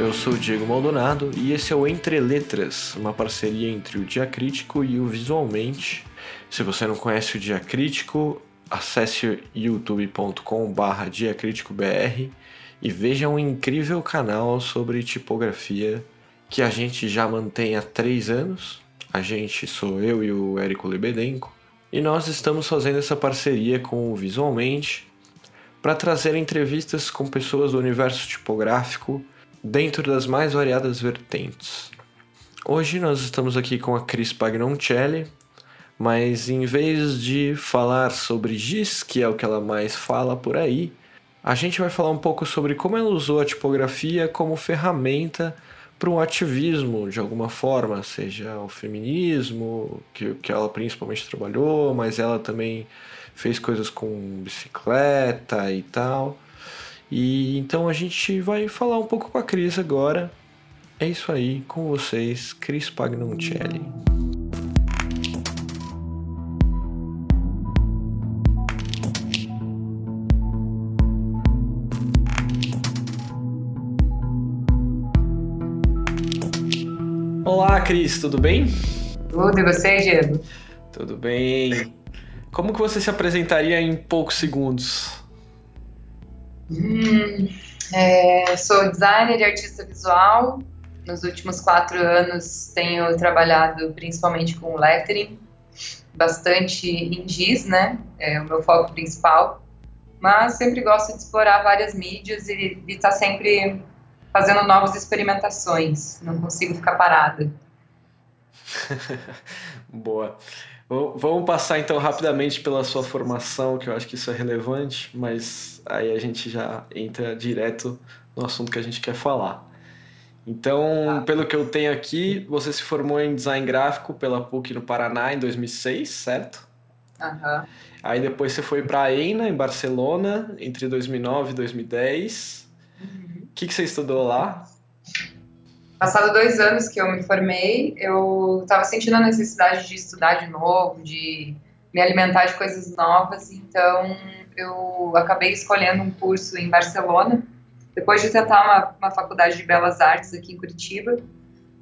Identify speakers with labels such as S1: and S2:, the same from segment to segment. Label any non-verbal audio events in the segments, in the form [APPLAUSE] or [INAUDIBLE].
S1: Eu sou o Diego Maldonado e esse é o Entre Letras, uma parceria entre o Diacrítico e o Visualmente. Se você não conhece o Diacrítico, acesse youtube.com.br diacríticobr e veja um incrível canal sobre tipografia que a gente já mantém há três anos. A gente sou eu e o Érico Lebedenko e nós estamos fazendo essa parceria com o Visualmente para trazer entrevistas com pessoas do universo tipográfico dentro das mais variadas vertentes. Hoje nós estamos aqui com a Cris Pagnoncelli, mas em vez de falar sobre GIS, que é o que ela mais fala por aí, a gente vai falar um pouco sobre como ela usou a tipografia como ferramenta para um ativismo de alguma forma, seja o feminismo, que, que ela principalmente trabalhou, mas ela também fez coisas com bicicleta e tal. E então a gente vai falar um pouco com a Cris agora. É isso aí, com vocês, Cris Pagnoncelli. Olá, Cris, tudo bem?
S2: Tudo, e você, Diego?
S1: Tudo bem. Como que você se apresentaria em poucos segundos?
S2: Hum, é, sou designer e artista visual. Nos últimos quatro anos tenho trabalhado principalmente com lettering, bastante em giz, né? É o meu foco principal. Mas sempre gosto de explorar várias mídias e estar tá sempre fazendo novas experimentações. Não consigo ficar parada. [LAUGHS]
S1: Boa. Vamos passar então rapidamente pela sua formação, que eu acho que isso é relevante, mas aí a gente já entra direto no assunto que a gente quer falar. Então, tá. pelo que eu tenho aqui, você se formou em design gráfico pela PUC no Paraná em 2006, certo?
S2: Uhum.
S1: Aí depois você foi para a ENA, em Barcelona, entre 2009 e 2010. O uhum. que, que você estudou lá?
S2: Passado dois anos que eu me formei, eu estava sentindo a necessidade de estudar de novo, de me alimentar de coisas novas, então eu acabei escolhendo um curso em Barcelona, depois de tentar uma, uma faculdade de belas artes aqui em Curitiba,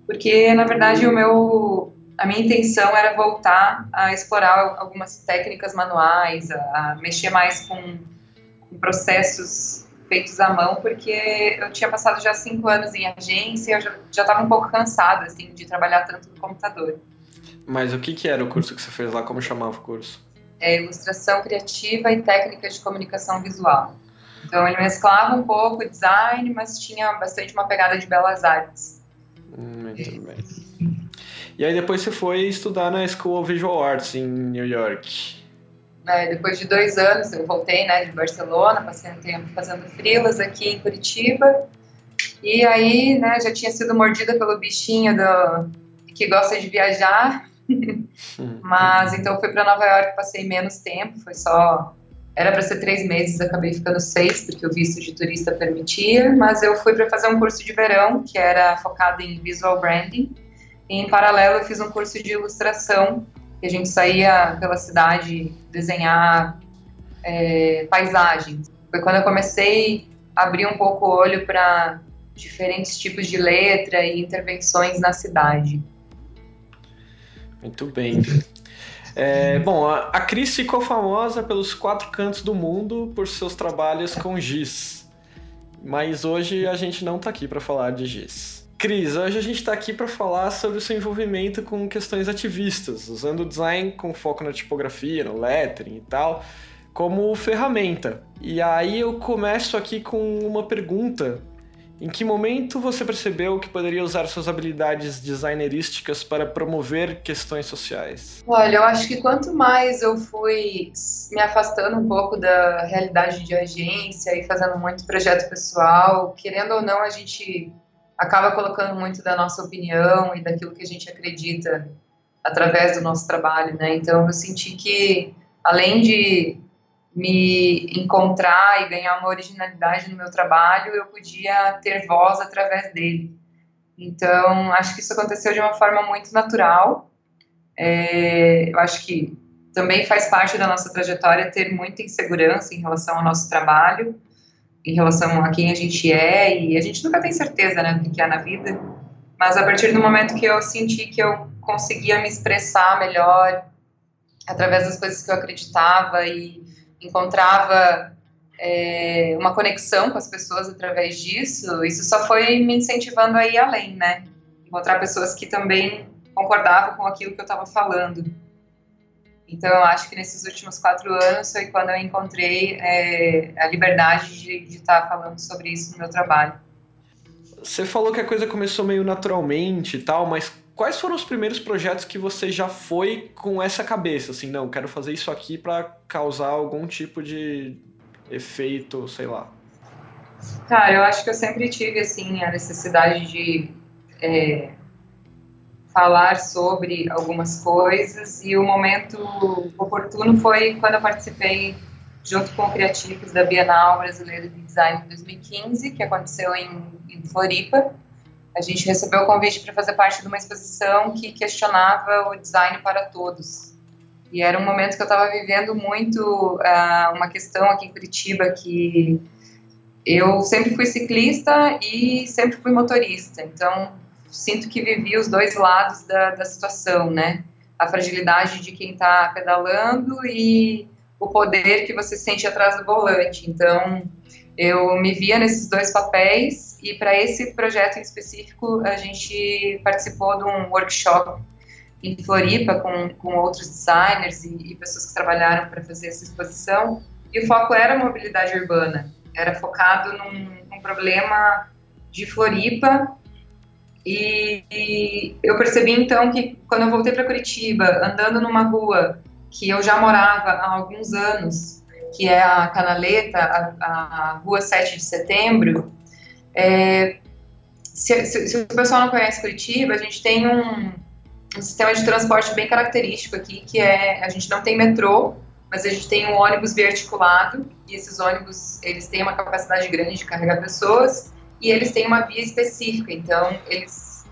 S2: porque na verdade o meu a minha intenção era voltar a explorar algumas técnicas manuais, a, a mexer mais com, com processos feitos à mão, porque eu tinha passado já cinco anos em agência e eu já estava um pouco cansada, assim, de trabalhar tanto no computador.
S1: Mas o que, que era o curso que você fez lá? Como chamava o curso?
S2: É Ilustração Criativa e Técnicas de Comunicação Visual. Então ele mesclava um pouco design, mas tinha bastante uma pegada de belas artes.
S1: Hum, muito bem. E aí depois você foi estudar na School of Visual Arts em New York.
S2: Né, depois de dois anos, eu voltei né, de Barcelona, passei um tempo fazendo frilas aqui em Curitiba. E aí, né, já tinha sido mordida pelo bichinho do, que gosta de viajar. Mas então fui para Nova York, passei menos tempo, foi só. Era para ser três meses, acabei ficando seis, porque o visto de turista permitia. Mas eu fui para fazer um curso de verão, que era focado em visual branding. E em paralelo, eu fiz um curso de ilustração que a gente saía pela cidade desenhar é, paisagens. Foi quando eu comecei a abrir um pouco o olho para diferentes tipos de letra e intervenções na cidade.
S1: Muito bem. É, bom, a, a Cris ficou famosa pelos quatro cantos do mundo por seus trabalhos com giz. Mas hoje a gente não está aqui para falar de giz. Cris, hoje a gente está aqui para falar sobre o seu envolvimento com questões ativistas, usando o design com foco na tipografia, no lettering e tal, como ferramenta. E aí eu começo aqui com uma pergunta. Em que momento você percebeu que poderia usar suas habilidades designerísticas para promover questões sociais?
S2: Olha, eu acho que quanto mais eu fui me afastando um pouco da realidade de agência e fazendo muito projeto pessoal, querendo ou não, a gente acaba colocando muito da nossa opinião e daquilo que a gente acredita através do nosso trabalho, né? Então eu senti que além de me encontrar e ganhar uma originalidade no meu trabalho, eu podia ter voz através dele. Então acho que isso aconteceu de uma forma muito natural. É, eu acho que também faz parte da nossa trajetória ter muita insegurança em relação ao nosso trabalho em relação a quem a gente é e a gente nunca tem certeza, né, do que é na vida. Mas a partir do momento que eu senti que eu conseguia me expressar melhor através das coisas que eu acreditava e encontrava é, uma conexão com as pessoas através disso, isso só foi me incentivando a ir além, né? Encontrar pessoas que também concordavam com aquilo que eu estava falando. Então, eu acho que nesses últimos quatro anos foi quando eu encontrei é, a liberdade de estar tá falando sobre isso no meu trabalho.
S1: Você falou que a coisa começou meio naturalmente e tal, mas quais foram os primeiros projetos que você já foi com essa cabeça? Assim, não, quero fazer isso aqui para causar algum tipo de efeito, sei lá.
S2: Cara, eu acho que eu sempre tive, assim, a necessidade de é, falar sobre algumas coisas e o momento oportuno foi quando eu participei junto com criativos da Bienal Brasileira de Design de 2015, que aconteceu em, em Floripa. A gente recebeu o convite para fazer parte de uma exposição que questionava o design para todos. E era um momento que eu estava vivendo muito uh, uma questão aqui em Curitiba que eu sempre fui ciclista e sempre fui motorista. Então, sinto que vivi os dois lados da, da situação, né? A fragilidade de quem está pedalando e o poder que você sente atrás do volante. Então, eu me via nesses dois papéis e para esse projeto em específico a gente participou de um workshop em Floripa com, com outros designers e, e pessoas que trabalharam para fazer essa exposição e o foco era mobilidade urbana, era focado num, num problema de Floripa e, eu percebi então que quando eu voltei para Curitiba, andando numa rua que eu já morava há alguns anos, que é a Canaleta, a, a Rua 7 de Setembro, é, se, se, se, o pessoal não conhece Curitiba, a gente tem um, um sistema de transporte bem característico aqui, que é, a gente não tem metrô, mas a gente tem um ônibus biarticulado, e esses ônibus, eles têm uma capacidade grande de carregar pessoas, e eles têm uma via específica, então eles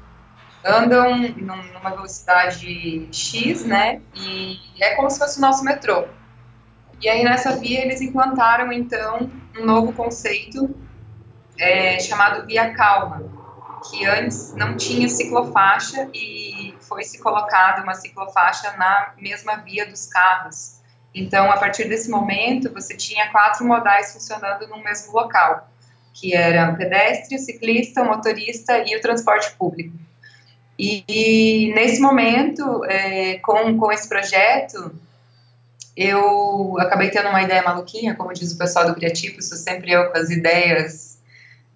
S2: andam numa velocidade X, né, e é como se fosse o nosso metrô. E aí nessa via eles implantaram então um novo conceito é, chamado via calma, que antes não tinha ciclofaixa e foi se colocado uma ciclofaixa na mesma via dos carros. Então, a partir desse momento, você tinha quatro modais funcionando no mesmo local que era o pedestre, o ciclista, o motorista e o transporte público. E, e nesse momento, é, com, com esse projeto, eu acabei tendo uma ideia maluquinha, como diz o pessoal do Criativo, sou sempre eu com as ideias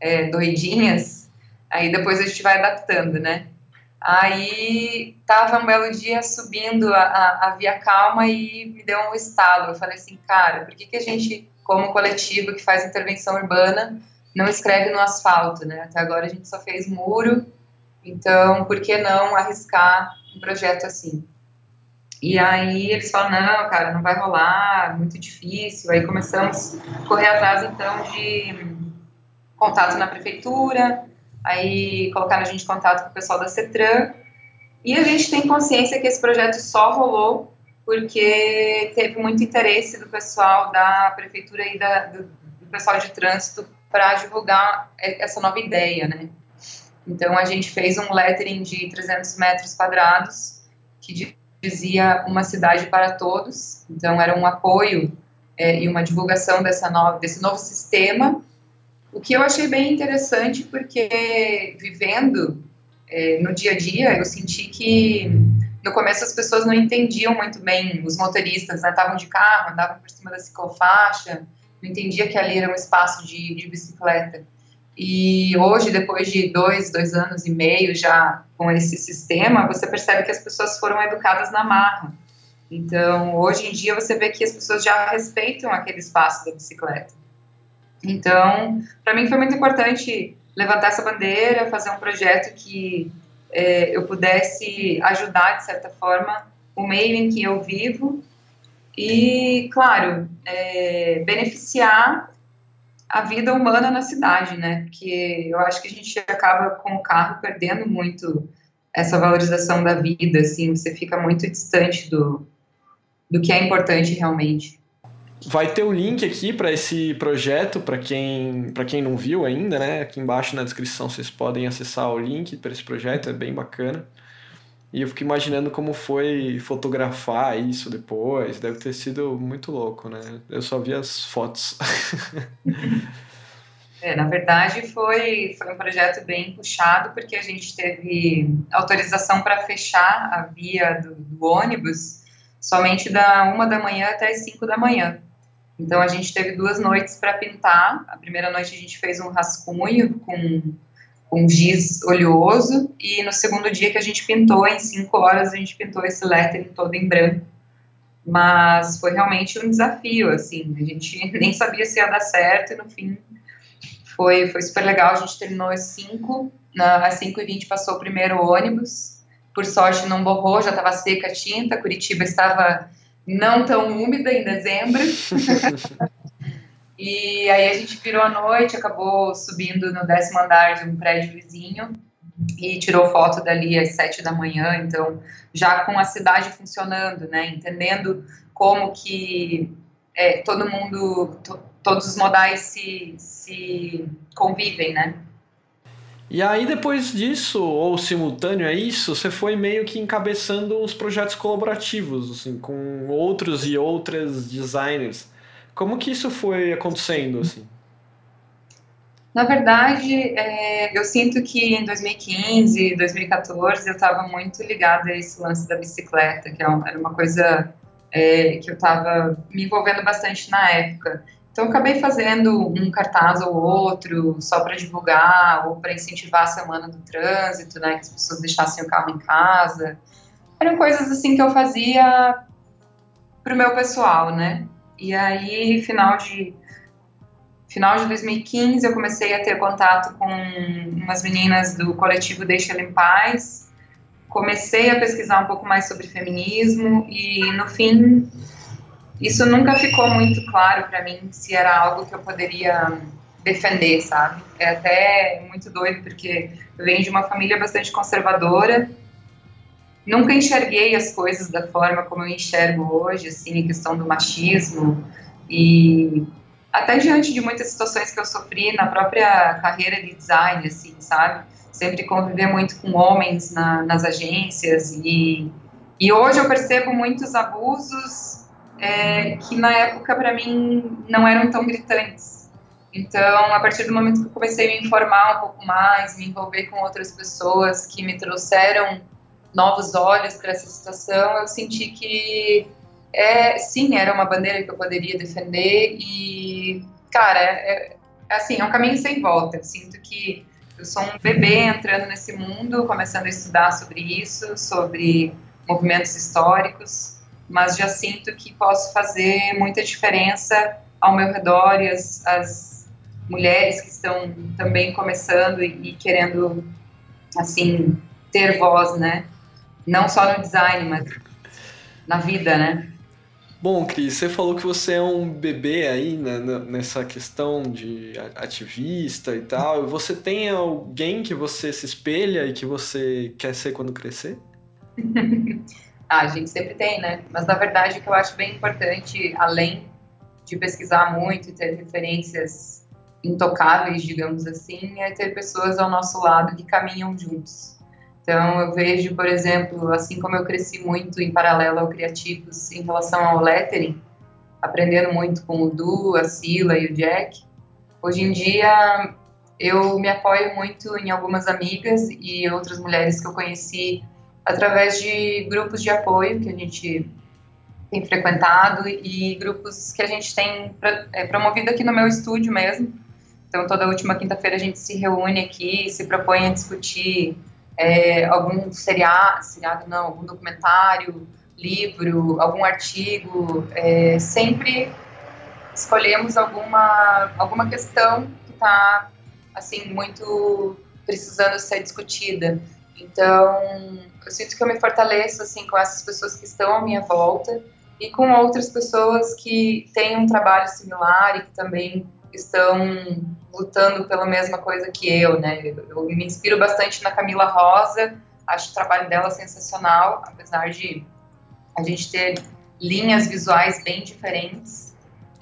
S2: é, doidinhas, aí depois a gente vai adaptando, né? Aí tava um belo dia subindo a, a, a, Via Calma e me deu um estalo. Eu falei assim, cara, por que, que a gente, como coletivo que faz intervenção urbana, não escreve no asfalto, né? Até agora a gente só fez muro, então por que não arriscar um projeto assim? E aí eles falam, não, cara, não vai rolar, muito difícil. Aí começamos a correr atrás, então, de contato na prefeitura, aí colocaram a gente em contato com o pessoal da CETRAN, e a gente tem consciência que esse projeto só rolou porque teve muito interesse do pessoal da prefeitura e da, do, do pessoal de trânsito para divulgar essa nova ideia, né? Então a gente fez um lettering de 300 metros quadrados que dizia uma cidade para todos. Então era um apoio é, e uma divulgação dessa nova, desse novo sistema. O que eu achei bem interessante porque vivendo é, no dia a dia eu senti que no começo as pessoas não entendiam muito bem os motoristas, né? Estavam de carro, andavam por cima da ciclofaixa não entendia que ali era um espaço de, de bicicleta. E hoje, depois de dois, dois anos e meio já com esse sistema, você percebe que as pessoas foram educadas na marra. Então, hoje em dia, você vê que as pessoas já respeitam aquele espaço da bicicleta. Então, para mim foi muito importante levantar essa bandeira, fazer um projeto que é, eu pudesse ajudar, de certa forma, o meio em que eu vivo e, claro, é, beneficiar a vida humana na cidade, né? Porque eu acho que a gente acaba com o carro perdendo muito essa valorização da vida, assim, você fica muito distante do, do que é importante realmente.
S1: Vai ter o link aqui para esse projeto, para quem, quem não viu ainda, né? Aqui embaixo na descrição vocês podem acessar o link para esse projeto, é bem bacana. E eu fico imaginando como foi fotografar isso depois. Deve ter sido muito louco, né? Eu só vi as fotos. [LAUGHS]
S2: É, na verdade, foi, foi um projeto bem puxado, porque a gente teve autorização para fechar a via do, do, ônibus somente da uma da manhã até as cinco da manhã. Então, a gente teve duas noites para pintar. A primeira noite a gente fez um rascunho com, com giz oleoso, e no segundo dia que a gente pintou, em cinco horas, a gente pintou esse lettering todo em branco. Mas foi realmente um desafio, assim, a gente [LAUGHS] nem sabia se ia dar certo, e no fim foi, foi super legal, a gente terminou às 5, às 5 e 20 passou o primeiro ônibus, por sorte não borrou, já estava seca a tinta, Curitiba estava não tão úmida em dezembro. [LAUGHS] e aí a gente virou a noite, acabou subindo no décimo andar de um prédio vizinho e tirou foto dali às sete da manhã, então já com a cidade funcionando, né, entendendo como que é, todo mundo, todos os modais se, se convivem, né?
S1: E aí, depois disso, ou simultâneo a isso, você foi meio que encabeçando os projetos colaborativos, assim, com outros e outras designers. Como que isso foi acontecendo, assim?
S2: Na verdade, é, eu sinto que em 2015, 2014, eu estava muito ligada a esse lance da bicicleta, que é era uma coisa é, que eu estava me envolvendo bastante na época. Então, acabei fazendo um cartaz ou outro só para divulgar ou para incentivar a semana do trânsito, né? Que as pessoas deixassem o carro em casa. Eram coisas assim que eu fazia para o meu pessoal, né? E aí, final de final de 2015, eu comecei a ter contato com umas meninas do coletivo Deixa Ela em Paz. Comecei a pesquisar um pouco mais sobre feminismo e, no fim, isso nunca ficou muito claro para mim se era algo que eu poderia defender, sabe? É até muito doido porque eu venho de uma família bastante conservadora. Nunca enxerguei as coisas da forma como eu enxergo hoje, assim, a questão do machismo e até diante de muitas situações que eu sofri na própria carreira de design, assim, sabe? Sempre conviver muito com homens na, nas agências e, e hoje eu percebo muitos abusos é, que na época para mim não eram tão gritantes. Então, a partir do momento que eu comecei a me informar um pouco mais, me envolver com outras pessoas que me trouxeram novos olhos para essa situação, eu senti que é, sim, era uma bandeira que eu poderia defender e, cara, é, é, assim, é um caminho sem volta. Eu sinto que eu sou um bebê entrando nesse mundo, começando a estudar sobre isso, sobre movimentos históricos, mas já sinto que posso fazer muita diferença ao meu redor e as, as mulheres que estão também começando e, e, querendo, assim, ter voz, né? Não só no design, mas na vida, né?
S1: Bom, Cris, você falou que você é um bebê aí né, nessa questão de ativista e tal. Você tem alguém que você se espelha e que você quer ser quando crescer? [LAUGHS]
S2: Ah, a gente sempre tem, né? Mas na verdade o que eu acho bem importante, além de pesquisar muito e ter referências intocáveis, digamos assim, é ter pessoas ao nosso lado que caminham juntos. Então eu vejo, por exemplo, assim como eu cresci muito em paralelo ao Criativos em relação ao lettering, aprendendo muito com o Du, a Sila e o Jack, hoje em dia eu me apoio muito em algumas amigas e outras mulheres que eu conheci através de grupos de apoio que a gente tem frequentado e grupos que a gente tem é, promovido aqui no meu estúdio mesmo. Então, toda última quinta-feira a gente se reúne aqui e se propõe a discutir é, algum seriado, seriado não, algum documentário, livro, algum artigo. É, sempre escolhemos alguma, alguma questão que está, assim, muito precisando ser discutida. Então, eu sinto que eu me fortaleço assim com essas pessoas que estão à minha volta e com outras pessoas que têm um trabalho similar e que também estão lutando pela mesma coisa que eu, né? Eu me inspiro bastante na Camila Rosa, acho o trabalho dela sensacional, apesar de a gente ter linhas visuais bem diferentes.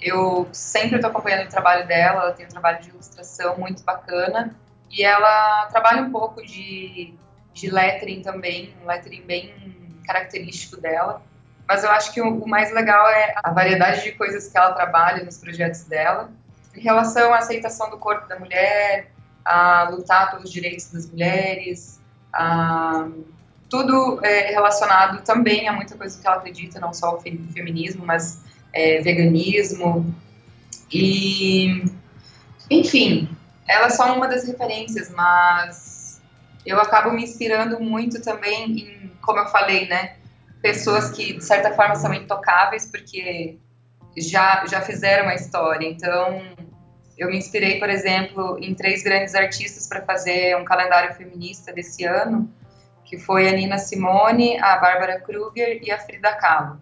S2: eu sempre estou acompanhando o trabalho dela, ela tem um trabalho de ilustração muito bacana, e ela trabalha um pouco de, de lettering também, um lettering bem característico dela. Mas eu acho que o, o mais legal é a variedade de coisas que ela trabalha nos projetos dela, em relação à aceitação do corpo da mulher, a lutar pelos direitos das mulheres, a, tudo é, relacionado também a muita coisa que ela acredita, não só o feminismo, mas é, veganismo. E, enfim, ela é só uma das referências, mas eu acabo me inspirando muito também em, como eu falei, né, pessoas que de certa forma são intocáveis porque já já fizeram a história. Então, eu me inspirei, por exemplo, em três grandes artistas para fazer um calendário feminista desse ano, que foi a Nina Simone, a Bárbara Kruger e a Frida Kahlo.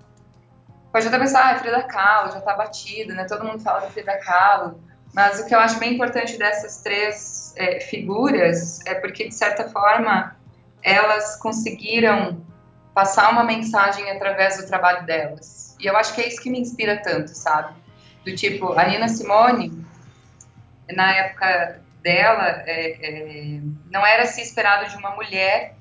S2: Pode até pensar, ah, Frida Kahlo já está batida, né? Todo mundo fala da Frida Kahlo, mas o que eu acho bem importante dessas três é, figuras é porque, de certa forma, elas conseguiram passar uma mensagem através do trabalho delas. E eu acho que é isso que me inspira tanto, sabe? Do tipo, a Nina Simone, na época dela, é, é, não era se esperado de uma mulher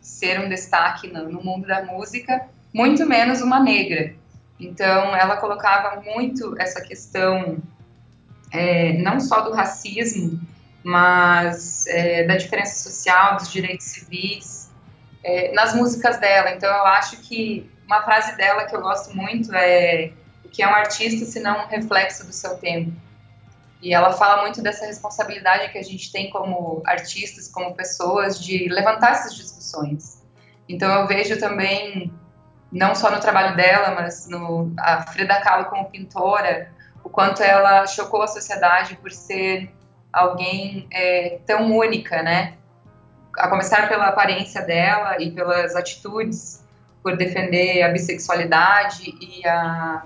S2: ser um destaque no, no mundo da música, muito menos uma negra. Então, ela colocava muito essa questão é, não só do racismo, mas é, da diferença social, dos direitos civis, é, nas músicas dela. Então, eu acho que uma frase dela que eu gosto muito é o que é um artista se não um reflexo do seu tempo. E ela fala muito dessa responsabilidade que a gente tem como artistas, como pessoas, de levantar essas discussões. Então, eu vejo também, não só no trabalho dela, mas no a Frida Kahlo como pintora, o quanto ela chocou a sociedade por ser alguém é, tão única, né? A começar pela aparência dela e pelas atitudes, por defender a bissexualidade e a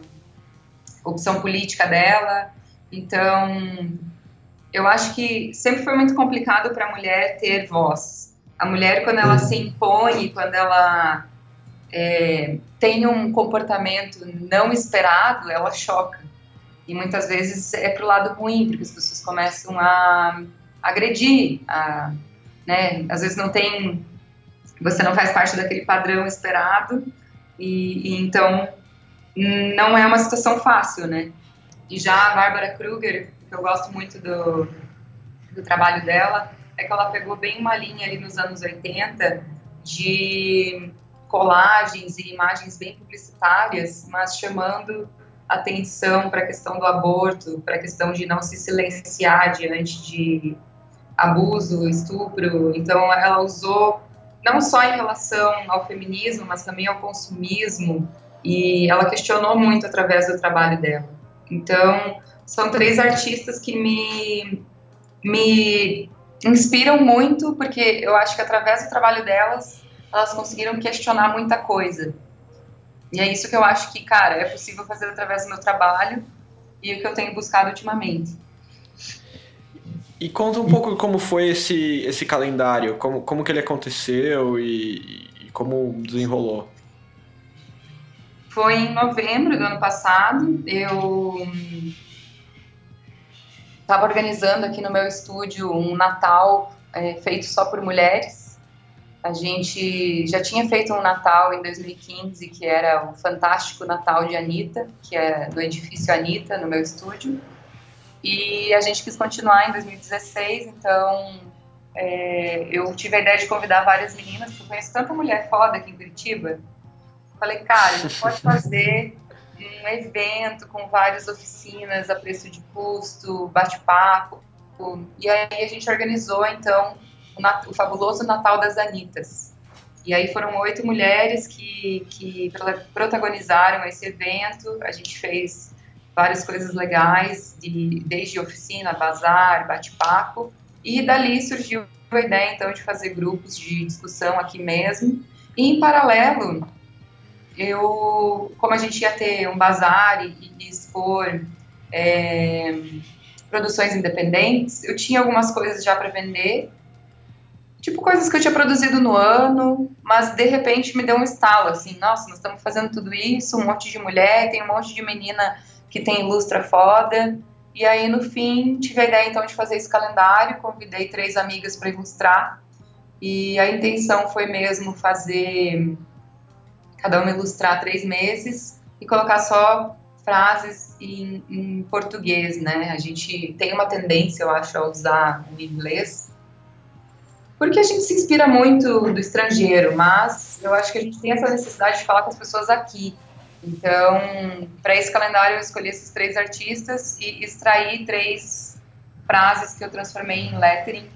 S2: opção política dela. Então, eu acho que sempre foi muito complicado para a mulher ter voz. A mulher, quando ela se impõe, quando ela é, tem um comportamento não esperado, ela choca. E muitas vezes é pro lado ruim, porque as pessoas começam a agredir, a, né? Às vezes não tem, você não faz parte daquele padrão esperado e, e então não é uma situação fácil, né? E já a Bárbara Kruger, que eu gosto muito do, do trabalho dela, é que ela pegou bem uma linha ali nos anos 80 de colagens e imagens bem publicitárias, mas chamando atenção para a questão do aborto, para a questão de não se silenciar diante de abuso, estupro. Então, ela usou não só em relação ao feminismo, mas também ao consumismo, e ela questionou muito através do trabalho dela. Então, são três artistas que me, me inspiram muito, porque eu acho que através do trabalho delas, elas conseguiram questionar muita coisa. E é isso que eu acho que, cara, é possível fazer através do meu trabalho e o que eu tenho buscado ultimamente.
S1: E conta um pouco como foi esse, esse calendário, como, como que ele aconteceu e, e como desenrolou.
S2: Foi em novembro do ano passado, eu estava organizando aqui no meu estúdio um Natal é, feito só por mulheres, a gente já tinha feito um Natal em 2015, que era o fantástico Natal de Anitta, que é do edifício Anitta, no meu estúdio. E a gente quis continuar em 2016, então é, eu tive a ideia de convidar várias meninas, porque eu conheço tanta mulher foda aqui em Curitiba. Falei, cara, a gente pode fazer um evento com várias oficinas a preço de custo, bate-papo. E aí a gente organizou, então, o, o fabuloso Natal das Anitas. E aí foram oito mulheres que, que protagonizaram esse evento. A gente fez várias coisas legais, de, desde oficina, bazar, bate-papo. E dali surgiu a ideia, então, de fazer grupos de discussão aqui mesmo. E, em paralelo, eu, como a gente ia ter um bazar e, e expor é, produções independentes, eu tinha algumas coisas já para vender tipo coisas que eu tinha produzido no ano, mas de repente me deu um estalo, assim, nossa, nós estamos fazendo tudo isso, um monte de mulher, tem um monte de menina que tem ilustra foda. E aí, no fim, tive a ideia então de fazer esse calendário, convidei três amigas para ilustrar. E a intenção foi mesmo fazer cada uma ilustrar três meses e colocar só frases em, em, português, né? A gente tem uma tendência, eu acho, a usar o inglês, porque a gente se inspira muito do estrangeiro, mas eu acho que a gente tem essa necessidade de falar com as pessoas aqui. Então, para esse calendário, eu escolhi esses três artistas e extraí três frases que eu transformei em lettering,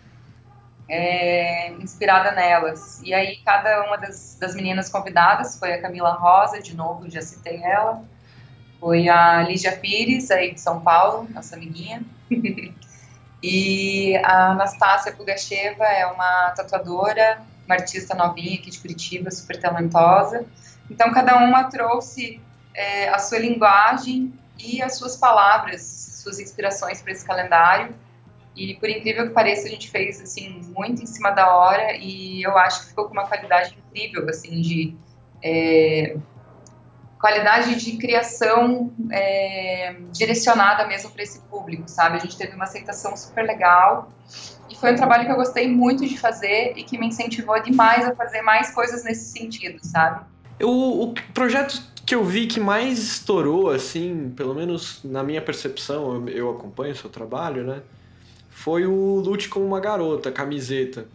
S2: é, inspirada nelas. E aí, cada uma das, das meninas convidadas foi a Camila Rosa, de novo, já citei ela, foi a Lígia Pires, aí de São Paulo, nossa amiguinha. [LAUGHS] e a Anastácia Pugacheva é uma tatuadora, uma artista novinha aqui de Curitiba, super talentosa. Então, cada uma trouxe é, a sua linguagem e as suas palavras, suas inspirações para esse calendário. E, por incrível que pareça, a gente fez, assim, muito em cima da hora e eu acho que ficou com uma qualidade incrível, assim, de... É, qualidade de criação é, direcionada mesmo para esse público, sabe? A gente teve uma aceitação super legal e foi um trabalho que eu gostei muito de fazer e que me incentivou demais a fazer mais coisas nesse sentido, sabe?
S1: Eu, o projeto que eu vi que mais estourou, assim, pelo menos na minha percepção, eu, eu acompanho o seu trabalho, né? Foi o Lute como uma Garota, camiseta.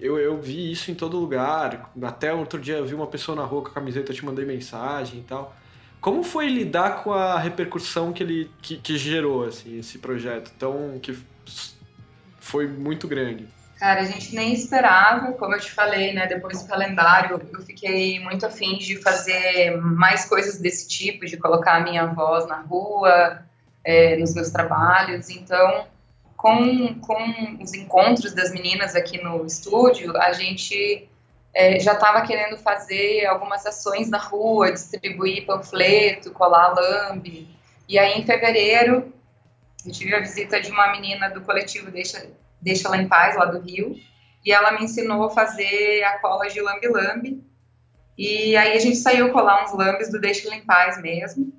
S1: Eu, eu vi isso em todo lugar. Até outro dia eu vi uma pessoa na rua com a camiseta, eu te mandei mensagem e tal. Como foi lidar com a repercussão que ele que, que gerou assim esse projeto tão que foi muito grande?
S2: Cara, a gente nem esperava, como eu te falei, né? Depois do calendário, eu fiquei muito afim de fazer mais coisas desse tipo, de colocar a minha voz na rua, é, nos meus trabalhos. Então, com, com os encontros das meninas aqui no estúdio, a gente é, já estava querendo fazer algumas ações na rua, distribuir panfleto, colar lambe. E aí, em fevereiro, eu tive a visita de uma menina do coletivo Deixa Deixa Ela em Paz, lá do Rio, e ela me ensinou a fazer a cola de lambe-lambe, e aí a gente saiu colar uns lambes do Deixa Ela em Paz mesmo,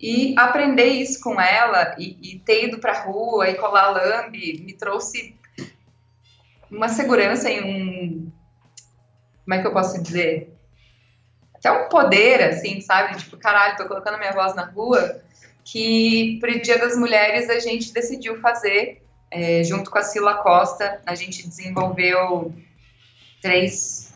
S2: e aprender isso com ela, e, e ter ido pra rua e colar lambe, me trouxe uma segurança e um... como é que eu posso dizer? Até um poder, assim, sabe? Tipo, caralho, tô colocando minha voz na rua, que pro Dia das Mulheres a gente decidiu fazer é, junto com a Sila Costa, a gente desenvolveu três,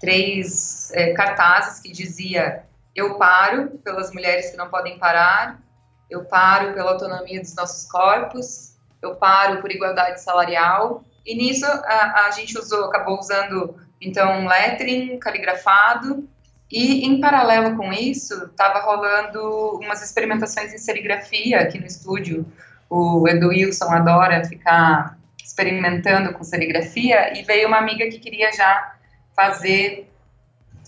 S2: três é, cartazes que dizia eu paro pelas mulheres que não podem parar, eu paro pela autonomia dos nossos corpos, eu paro por igualdade salarial, e nisso a, a gente usou, acabou usando então lettering caligrafado, e em paralelo com isso, estava rolando umas experimentações em serigrafia aqui no estúdio, o Edu Wilson adora ficar experimentando com serigrafia, e veio uma amiga que queria já fazer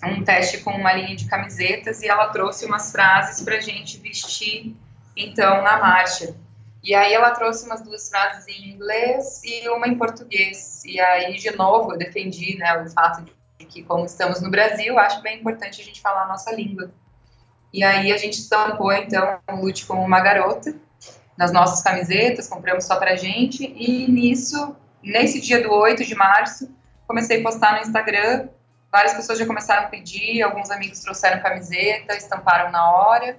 S2: um teste com uma linha de camisetas, e ela trouxe umas frases para a gente vestir, então, na marcha. E aí ela trouxe umas duas frases em inglês e uma em português. E aí, de novo, eu defendi né, o fato de que, como estamos no Brasil, acho bem importante a gente falar a nossa língua. E aí a gente estampou, então, o Lute como uma garota, nas nossas camisetas, compramos só pra gente, e nisso, nesse dia do 8 de março, comecei a postar no Instagram, várias pessoas já começaram a pedir, alguns amigos trouxeram camiseta, estamparam na hora,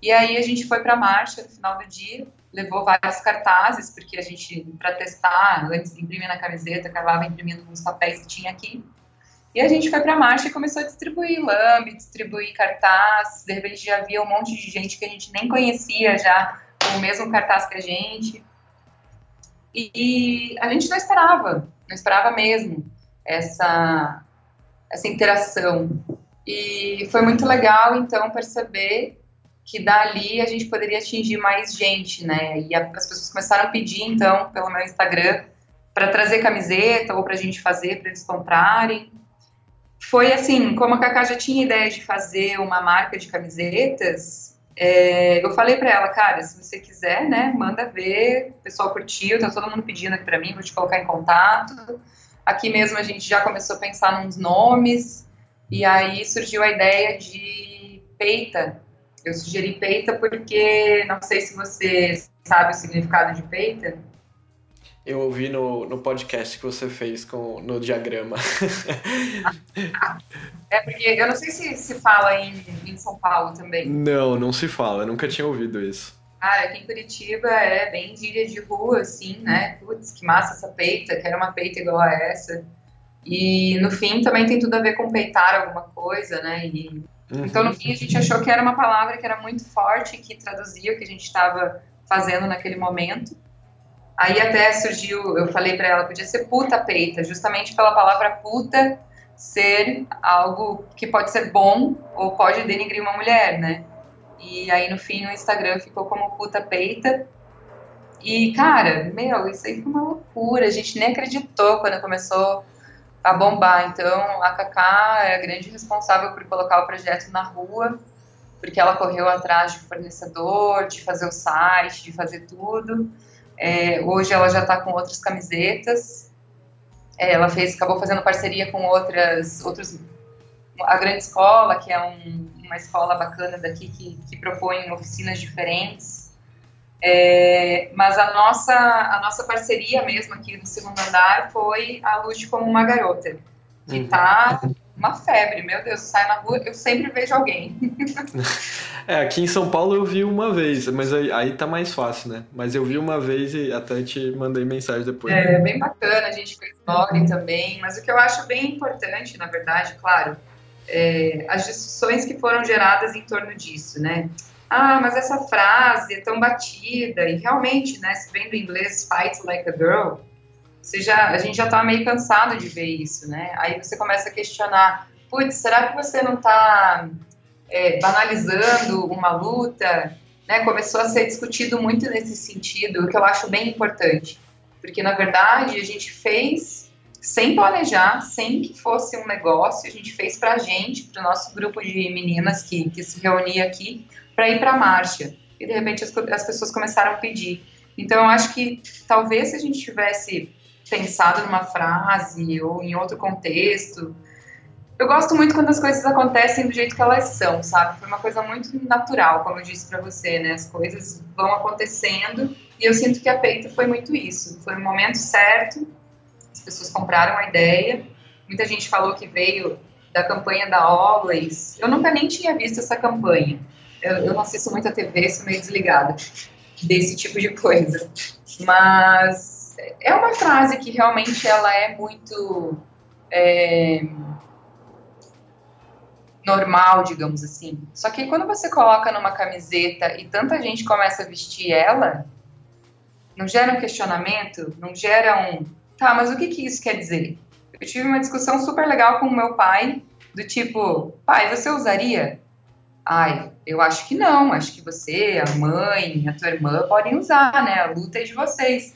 S2: e aí a gente foi pra marcha no final do dia, levou vários cartazes, porque a gente, para testar, antes de imprimir na camiseta, acabava imprimindo uns papéis que tinha aqui, e a gente foi para a marcha e começou a distribuir lambe, distribuir cartaz. De repente já havia um monte de gente que a gente nem conhecia já o mesmo cartaz que a gente. E, e a gente não esperava, não esperava mesmo essa, essa interação. E foi muito legal, então, perceber que dali a gente poderia atingir mais gente, né? E a, as pessoas começaram a pedir, então, pelo meu Instagram, para trazer camiseta ou para a gente fazer, para eles comprarem. Foi assim, como a Cacá já tinha ideia de fazer uma marca de camisetas, é, eu falei para ela, cara, se você quiser, né, manda ver, o pessoal curtiu, tá todo mundo pedindo aqui para mim, vou te colocar em contato. Aqui mesmo a gente já começou a pensar nos nomes, e aí surgiu a ideia de peita, Eu sugeri peita porque não sei se você sabe o significado de peita.
S1: Eu ouvi no, no podcast que você fez com, no diagrama. [LAUGHS]
S2: é porque eu não sei se se fala em, em São Paulo também.
S1: Não, não se fala. Eu nunca tinha ouvido isso.
S2: Cara, aqui em Curitiba é bem gíria de rua, assim, né? Putz, que massa essa peita, quero uma peita igual a essa. E no fim também tem tudo a ver com peitar alguma coisa, né? E, uhum. Então no fim a gente achou que era uma palavra que era muito forte, que traduzia o que a gente estava fazendo naquele momento. Aí até surgiu, eu falei para ela, podia ser puta peita, justamente pela palavra puta ser algo que pode ser bom ou pode denigrir uma mulher, né? E aí no fim o Instagram ficou como puta peita. E cara, meu, isso aí foi uma loucura. A gente nem acreditou quando começou a bombar. Então a Kaká é a grande responsável por colocar o projeto na rua, porque ela correu atrás de fornecedor, de fazer o site, de fazer tudo. É, hoje ela já está com outras camisetas. É, ela fez, acabou fazendo parceria com outras, outros, a Grande Escola, que é um, uma escola bacana daqui que, que propõe oficinas diferentes. É, mas a nossa, a nossa parceria mesmo aqui no segundo andar foi a Lute como uma garota, que está uhum uma febre, meu Deus, sai na rua, eu sempre vejo alguém. [LAUGHS]
S1: é, aqui em São Paulo eu vi uma vez, mas aí, aí tá mais fácil, né? Mas eu vi uma vez e até te mandei mensagem depois.
S2: É, bem bacana, a gente fez story também, mas o que eu acho bem importante, na verdade, claro, é, as discussões que foram geradas em torno disso, né? Ah, mas essa frase é tão batida, e realmente, né, se vem do inglês fight like a girl, você já, a gente já está meio cansado de ver isso, né? Aí você começa a questionar, putz, será que você não está é, banalizando uma luta? Né? Começou a ser discutido muito nesse sentido, o que eu acho bem importante, porque na verdade a gente fez sem planejar, sem que fosse um negócio, a gente fez para a gente, para o nosso grupo de meninas que, que se reunia aqui, para ir para a marcha. E de repente as, as pessoas começaram a pedir. Então eu acho que talvez se a gente tivesse pensado numa frase ou em outro contexto. Eu gosto muito quando as coisas acontecem do jeito que elas são, sabe? Foi uma coisa muito natural, como eu disse para você, né? As coisas vão acontecendo e eu sinto que a Peita foi muito isso. Foi o momento certo, as pessoas compraram a ideia. Muita gente falou que veio da campanha da Always. Eu nunca nem tinha visto essa campanha. Eu, eu não assisto muito a TV, sou meio desligada desse tipo de coisa. Mas é uma frase que realmente ela é muito é, normal, digamos assim. Só que quando você coloca numa camiseta e tanta gente começa a vestir ela, não gera um questionamento, não gera um, tá, mas o que que isso quer dizer? Eu tive uma discussão super legal com o meu pai, do tipo, pai, você usaria? Ai, eu acho que não, acho que você, a mãe, a tua irmã podem usar, né? A luta é de vocês.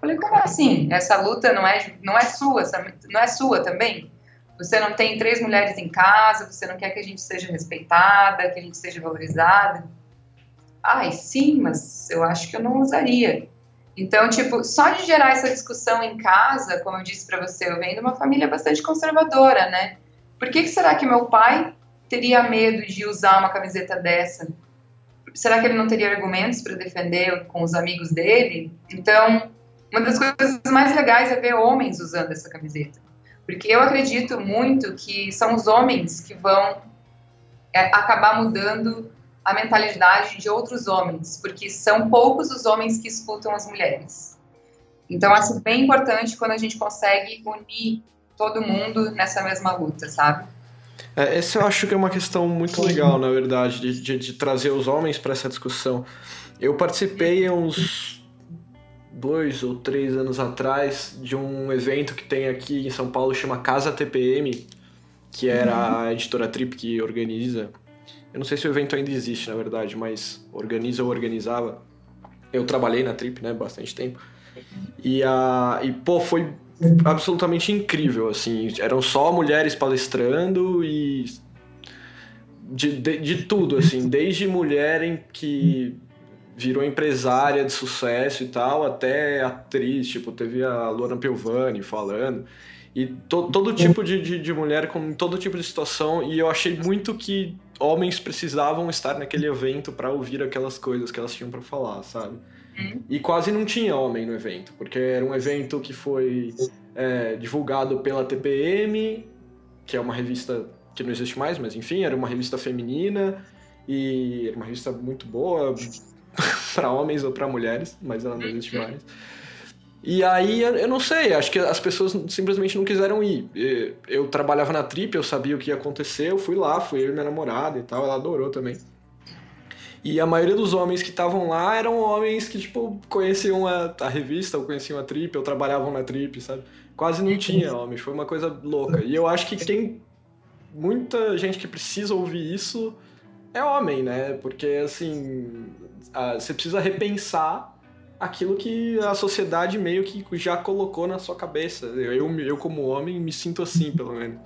S2: Falei, como assim? Essa luta não é, não é sua, não é sua também? Você não tem três mulheres em casa, você não quer que a gente seja respeitada, que a gente seja valorizada? Ai, sim, mas eu acho que eu não usaria. Então, tipo, só de gerar essa discussão em casa, como eu disse para você, eu venho de uma família bastante conservadora, né? Por que, que será que meu pai teria medo de usar uma camiseta dessa? Será que ele não teria argumentos para defender com os amigos dele? Então, uma das coisas mais legais é ver homens usando essa camiseta. Porque eu acredito muito que são os homens que vão é, acabar mudando a mentalidade de outros homens, porque são poucos os homens que escutam as mulheres. Então, acho bem importante quando a gente consegue unir todo mundo nessa mesma luta, sabe?
S1: É, essa eu acho que é uma questão muito legal, na verdade, de, de, de trazer os homens para essa discussão. Eu participei uns dois ou três anos atrás de um evento que tem aqui em São Paulo chama Casa TPM, que era uhum. a editora Trip que organiza. Eu não sei se o evento ainda existe, na verdade, mas organiza ou organizava. Eu trabalhei na Trip, né, bastante tempo. E a e pô, foi absolutamente incrível, assim, eram só mulheres palestrando e de, de, de tudo, assim, desde mulher em que virou empresária de sucesso e tal, até atriz, tipo, teve a Luana Piovani falando. E to, todo tipo de, de, de, mulher, com todo tipo de situação, e eu achei muito que homens precisavam estar naquele evento para ouvir aquelas coisas que elas tinham para falar, sabe? Uhum. E quase não tinha homem no evento, porque era um evento que foi é, divulgado pela TPM, que é uma revista que não existe mais, mas enfim, era uma revista feminina e era uma revista muito boa [LAUGHS] para homens ou para mulheres, mas ela não existe mais. E aí, eu não sei, acho que as pessoas simplesmente não quiseram ir. Eu trabalhava na Trip, eu sabia o que ia acontecer, eu fui lá, fui eu e minha namorada e tal, ela adorou também. E a maioria dos homens que estavam lá eram homens que, tipo, conheciam a, a revista, ou conheciam a Trip, ou trabalhavam na Trip, sabe? Quase não tinha [LAUGHS] homens, foi uma coisa louca. E eu acho que tem muita gente que precisa ouvir isso é homem, né? Porque, assim, você precisa repensar aquilo que a sociedade meio que já colocou na sua cabeça. Eu, eu como homem, me sinto assim, pelo menos.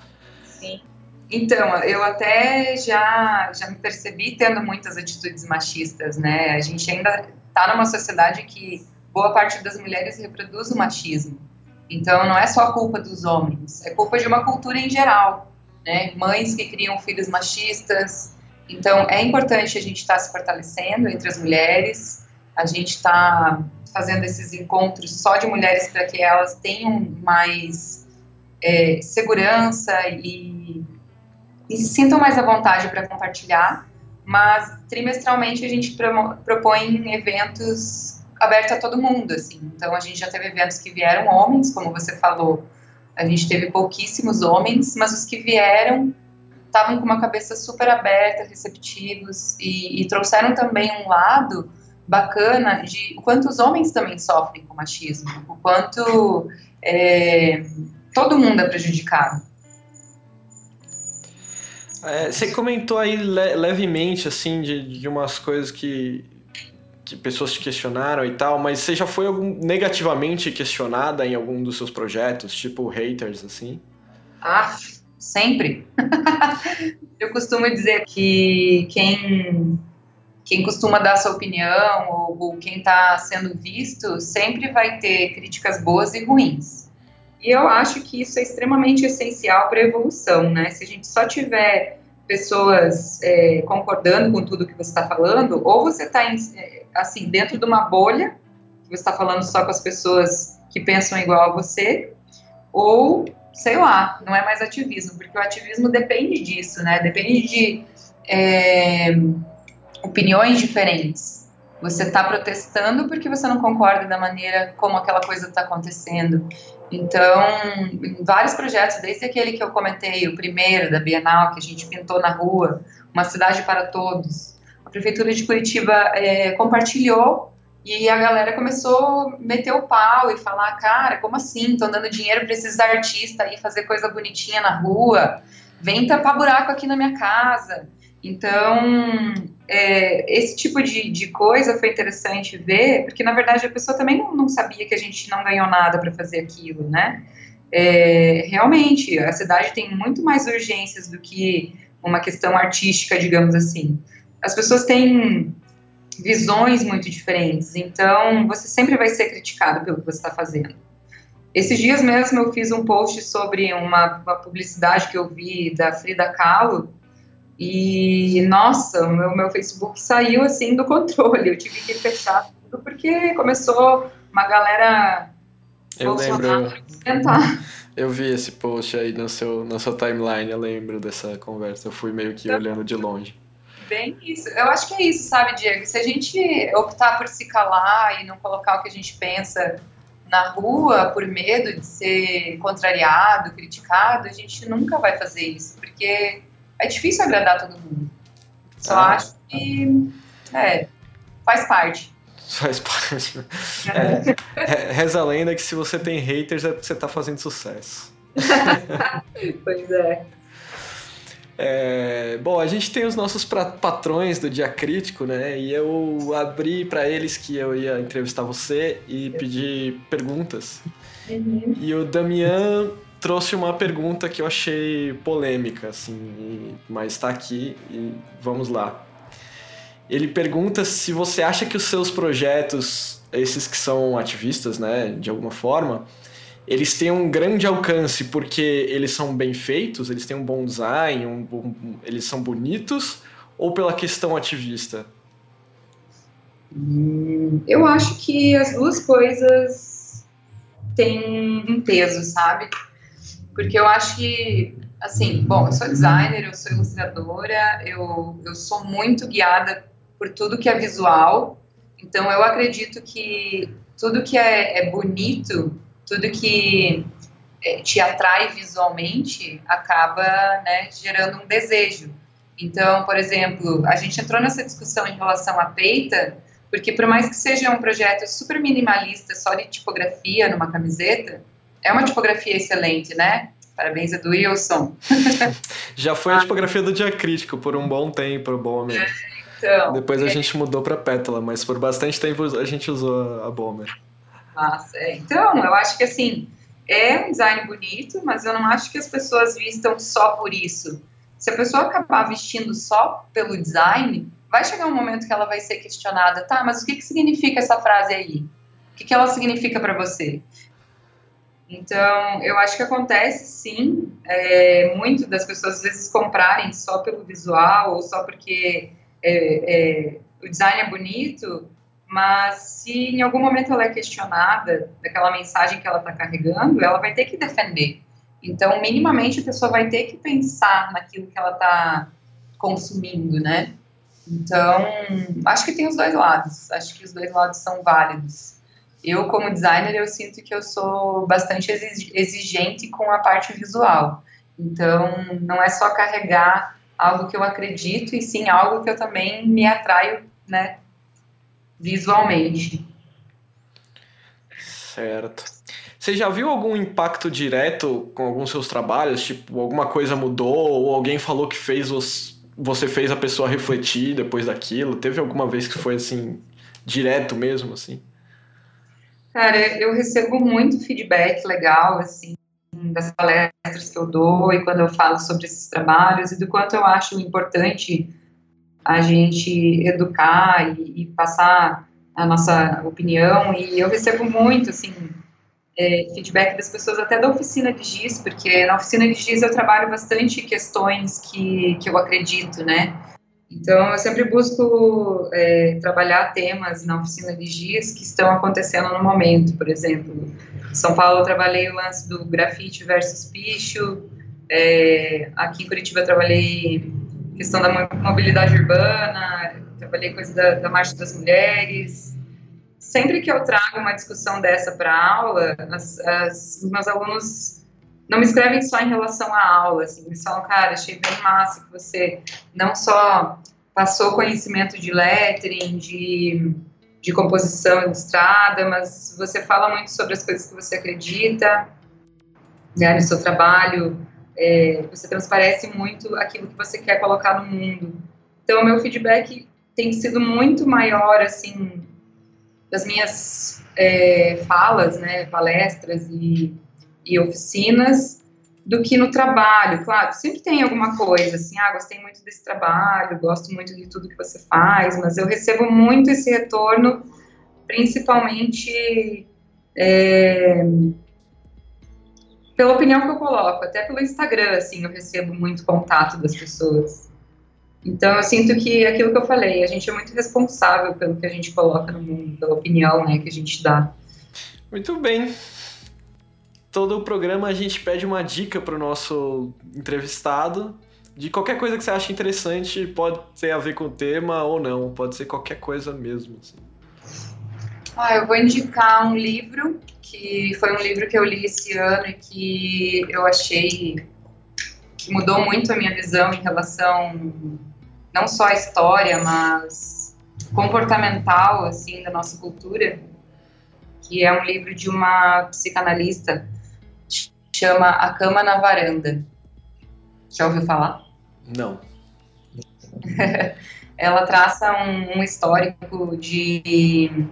S2: Sim. Então, eu até já, já me percebi tendo muitas atitudes machistas, né? A gente ainda está numa sociedade que boa parte das mulheres reproduz o machismo. Então, não é só culpa dos homens, é culpa de uma cultura em geral, né? Mães que criam filhos machistas. Então, é importante a gente estar tá se fortalecendo entre as mulheres, a gente está fazendo esses encontros só de mulheres para que elas tenham mais é, segurança e, e, se sintam mais à vontade para compartilhar. Mas trimestralmente a gente pro, propõe eventos abertos a todo mundo, assim. Então a gente já teve eventos que vieram homens, como você falou. A gente teve pouquíssimos homens, mas os que vieram estavam com uma cabeça super aberta, receptivos e, e trouxeram também um lado bacana de o quanto os homens também sofrem com machismo, o quanto é, todo mundo é prejudicado.
S1: É, você comentou aí le levemente, assim, de, de umas coisas que, que pessoas te questionaram e tal, mas você já foi algum, negativamente questionada em algum dos seus projetos, tipo haters, assim?
S2: Ah, sempre. [LAUGHS] Eu costumo dizer que quem quem costuma dar sua opinião ou, ou quem está sendo visto sempre vai ter críticas boas e ruins. E eu acho que isso é extremamente essencial para a evolução, né? Se a gente só tiver pessoas é, concordando com tudo que você está falando, ou você está é, assim dentro de uma bolha, você está falando só com as pessoas que pensam igual a você, ou sei lá, não é mais ativismo, porque o ativismo depende disso, né? Depende de é, opiniões diferentes. Você está protestando porque você não concorda da maneira como aquela coisa está acontecendo. Então, em vários projetos, desde aquele que eu comentei, o primeiro da Bienal, que a gente pintou na rua, Uma Cidade para Todos, a Prefeitura de Curitiba é, compartilhou e a galera começou a meter o pau e falar: cara, como assim? Estão dando dinheiro para esses artistas aí fazer coisa bonitinha na rua, vem tapar buraco aqui na minha casa. Então, é, esse tipo de, de, coisa foi interessante ver, porque na verdade a pessoa também não, não sabia que a gente não ganhou nada para fazer aquilo, né? É, realmente, a cidade tem muito mais urgências do que uma questão artística, digamos assim. As pessoas têm visões muito diferentes, então você sempre vai ser criticado pelo que você está fazendo. Esses dias mesmo eu fiz um post sobre uma, uma publicidade que eu vi da Frida Kahlo, e, nossa, o meu, meu Facebook saiu assim do [LAUGHS] controle. Eu tive que fechar tudo porque começou uma galera.
S1: Eu lembro. Tentar. [LAUGHS] Eu vi esse post aí no seu, na sua timeline, eu lembro dessa conversa. Eu fui meio que então, olhando de longe.
S2: Bem isso. Eu acho que é isso, sabe, Diego? Se a gente optar por se calar e não colocar o que a gente pensa na rua por medo de ser contrariado, criticado, a gente nunca vai fazer isso, porque é difícil agradar todo mundo. Só ah. acho que é, faz parte.
S1: Faz parte. É, reza a lenda que se você tem haters é porque você tá fazendo sucesso. [LAUGHS]
S2: pois é.
S1: É, bom, a gente tem os nossos patrões do Dia Crítico, né? E eu abri para eles que eu ia entrevistar você e pedir perguntas. Uhum. E o Damian trouxe uma pergunta que eu achei polêmica, assim, mas está aqui e vamos lá. Ele pergunta se você acha que os seus projetos, esses que são ativistas, né, de alguma forma, eles têm um grande alcance porque eles são bem feitos, eles têm um bom design, um, eles são bonitos, ou pela questão ativista?
S2: Hum, eu acho que as duas coisas têm um peso, sabe? Porque eu acho que, assim, bom, eu sou designer, eu sou ilustradora, eu, eu sou muito guiada por tudo que é visual, então eu acredito que tudo que é, é bonito, tudo que é, te atrai visualmente, acaba né, gerando um desejo. Então, por exemplo, a gente entrou nessa discussão em relação à peita, porque por mais que seja um projeto super minimalista, só de tipografia numa camiseta, é uma tipografia excelente, né? Parabéns, Edu Wilson. [LAUGHS]
S1: Já foi a tipografia do Diacrítico por um bom tempo, Bomber. É, então, Depois a é... gente mudou para Pétala, mas por bastante tempo a gente usou a Bomber.
S2: Nossa, é. Então, eu acho que assim, é um design bonito, mas eu não acho que as pessoas vistam só por isso. Se a pessoa acabar vestindo só pelo design, vai chegar um momento que ela vai ser questionada, tá, mas o que, que significa essa frase aí? O que, que ela significa para você? Então, eu acho que acontece sim, é, muito das pessoas às vezes comprarem só pelo visual ou só porque é, é, o design é bonito, mas se em algum momento ela é questionada daquela mensagem que ela está carregando, ela vai ter que defender. Então, minimamente, a pessoa vai ter que pensar naquilo que ela está consumindo, né? Então, acho que tem os dois lados. Acho que os dois lados são válidos. Eu, como designer, eu sinto que eu sou bastante exigente com a parte visual. Então, não é só carregar algo que eu acredito, e sim algo que eu também me atraio, né, visualmente.
S1: Certo. Você já viu algum impacto direto com alguns seus trabalhos? Tipo, alguma coisa mudou ou alguém falou que fez os você fez a pessoa refletir depois daquilo? Teve alguma vez que foi assim, direto mesmo, assim?
S2: Cara, eu recebo muito feedback legal, assim, das palestras que eu dou e quando eu falo sobre esses trabalhos e do quanto eu acho importante a gente educar e, e passar a nossa opinião. E eu recebo muito, assim, é, feedback das pessoas até da oficina de GIS, porque na oficina de GIS eu trabalho bastante questões que, que eu acredito, né? Então, eu sempre busco é, trabalhar temas na oficina de GIS que estão acontecendo no momento, por exemplo. Em São Paulo, eu trabalhei o lance do grafite versus picho, é, aqui em Curitiba, eu trabalhei questão da mobilidade urbana, trabalhei coisa da, da Marcha das Mulheres, sempre que eu trago uma discussão dessa para aula, as, as, os meus alunos não me escrevem só em relação à aula, assim, eles falam, cara, achei bem massa que você não só passou conhecimento de lettering, de, de composição ilustrada, mas você fala muito sobre as coisas que você acredita, né, no seu trabalho, é, você transparece muito aquilo que você quer colocar no mundo. Então, meu feedback tem sido muito maior, assim, das minhas é, falas, né, palestras e, e oficinas, do que no trabalho. Claro, sempre tem alguma coisa, assim, ah, gostei muito desse trabalho, gosto muito de tudo que você faz, mas eu recebo muito esse retorno, principalmente é, pela opinião que eu coloco, até pelo Instagram, assim, eu recebo muito contato das pessoas. Então, eu sinto que aquilo que eu falei, a gente é muito responsável pelo que a gente coloca no mundo, pela opinião né, que a gente dá.
S1: Muito bem. Todo o programa a gente pede uma dica para o nosso entrevistado de qualquer coisa que você acha interessante, pode ter a ver com o tema ou não, pode ser qualquer coisa mesmo. Assim.
S2: Ah, eu vou indicar um livro que foi um livro que eu li esse ano e que eu achei que mudou muito a minha visão em relação não só a história, mas comportamental assim da nossa cultura, que é um livro de uma psicanalista chama A Cama na Varanda. Já ouviu falar?
S1: Não. [LAUGHS]
S2: Ela traça um, um histórico de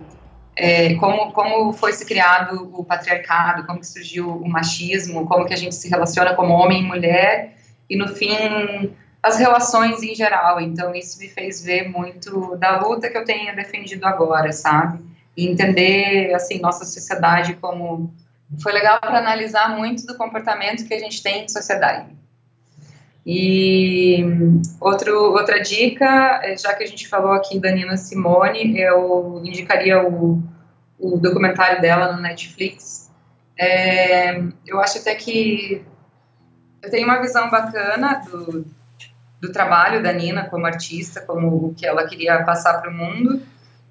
S2: é, como, como foi se criado o patriarcado, como que surgiu o machismo, como que a gente se relaciona como homem e mulher, e no fim as relações em geral. Então, isso me fez ver muito da luta que eu tenho defendido agora, sabe? E entender, assim, nossa sociedade como foi legal para analisar muito do comportamento que a gente tem em sociedade. E outro, outra dica, é, já que a gente falou aqui da Nina Simone, eu indicaria o, o documentário dela no Netflix. É, eu acho até que eu tenho uma visão bacana do, do trabalho da Nina como artista, como o que ela queria passar para o mundo,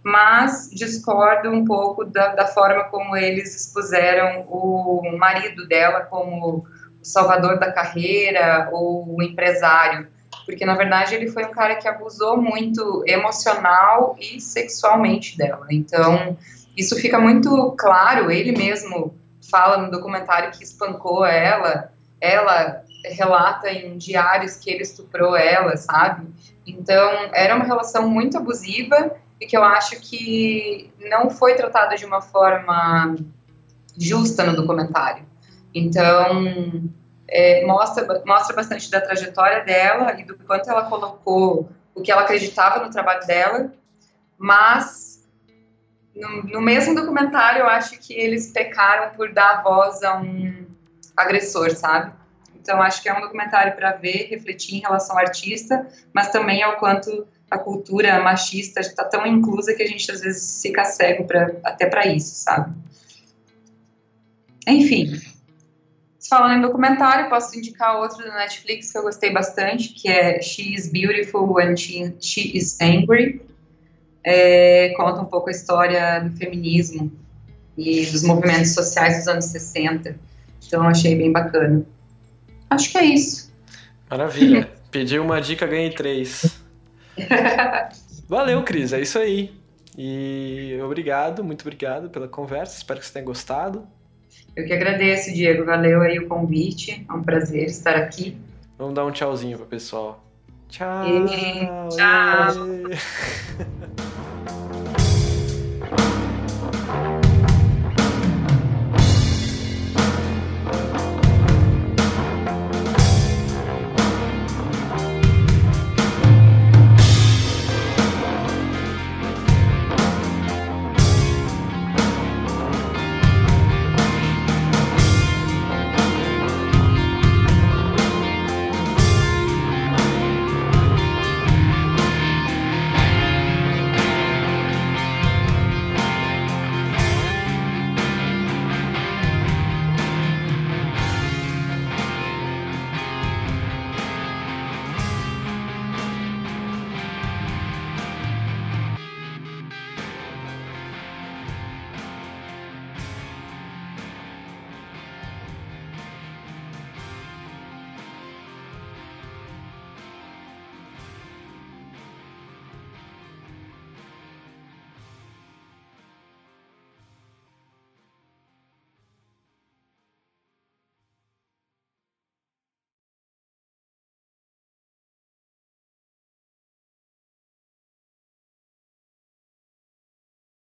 S2: mas discordo um pouco da, da forma como eles expuseram o marido dela como o salvador da carreira ou o empresário, porque na verdade ele foi um cara que abusou muito emocional e sexualmente dela. Então, isso fica muito claro, ele mesmo fala no documentário que espancou ela, ela relata em diários que ele estuprou ela, sabe? Então, era uma relação muito abusiva e que eu acho que não foi tratada de uma forma justa no documentário. Então, é, mostra, mostra bastante da trajetória dela e do quanto ela colocou o que ela acreditava no trabalho dela, mas no, no mesmo documentário eu acho que eles pecaram por dar voz a um agressor, sabe? Então acho que é um documentário para ver, refletir em relação ao artista, mas também ao quanto a cultura machista está tão inclusa que a gente às vezes fica cego pra, até para isso, sabe? Enfim, falando em documentário, posso indicar outro da Netflix que eu gostei bastante, que é She is Beautiful and She, She is Angry. É, conta um pouco a história do feminismo e dos movimentos sociais dos anos 60. Então, achei bem bacana. Acho que é isso.
S1: Maravilha. Pedi uma dica, ganhei três. [LAUGHS] Valeu, Cris. É isso aí. E obrigado, muito obrigado pela conversa. Espero que você tenha gostado.
S2: Eu que agradeço, Diego. Valeu aí o convite. É um prazer estar aqui.
S1: Vamos dar um tchauzinho pro pessoal. Tchau.
S2: E... Tchau. [LAUGHS]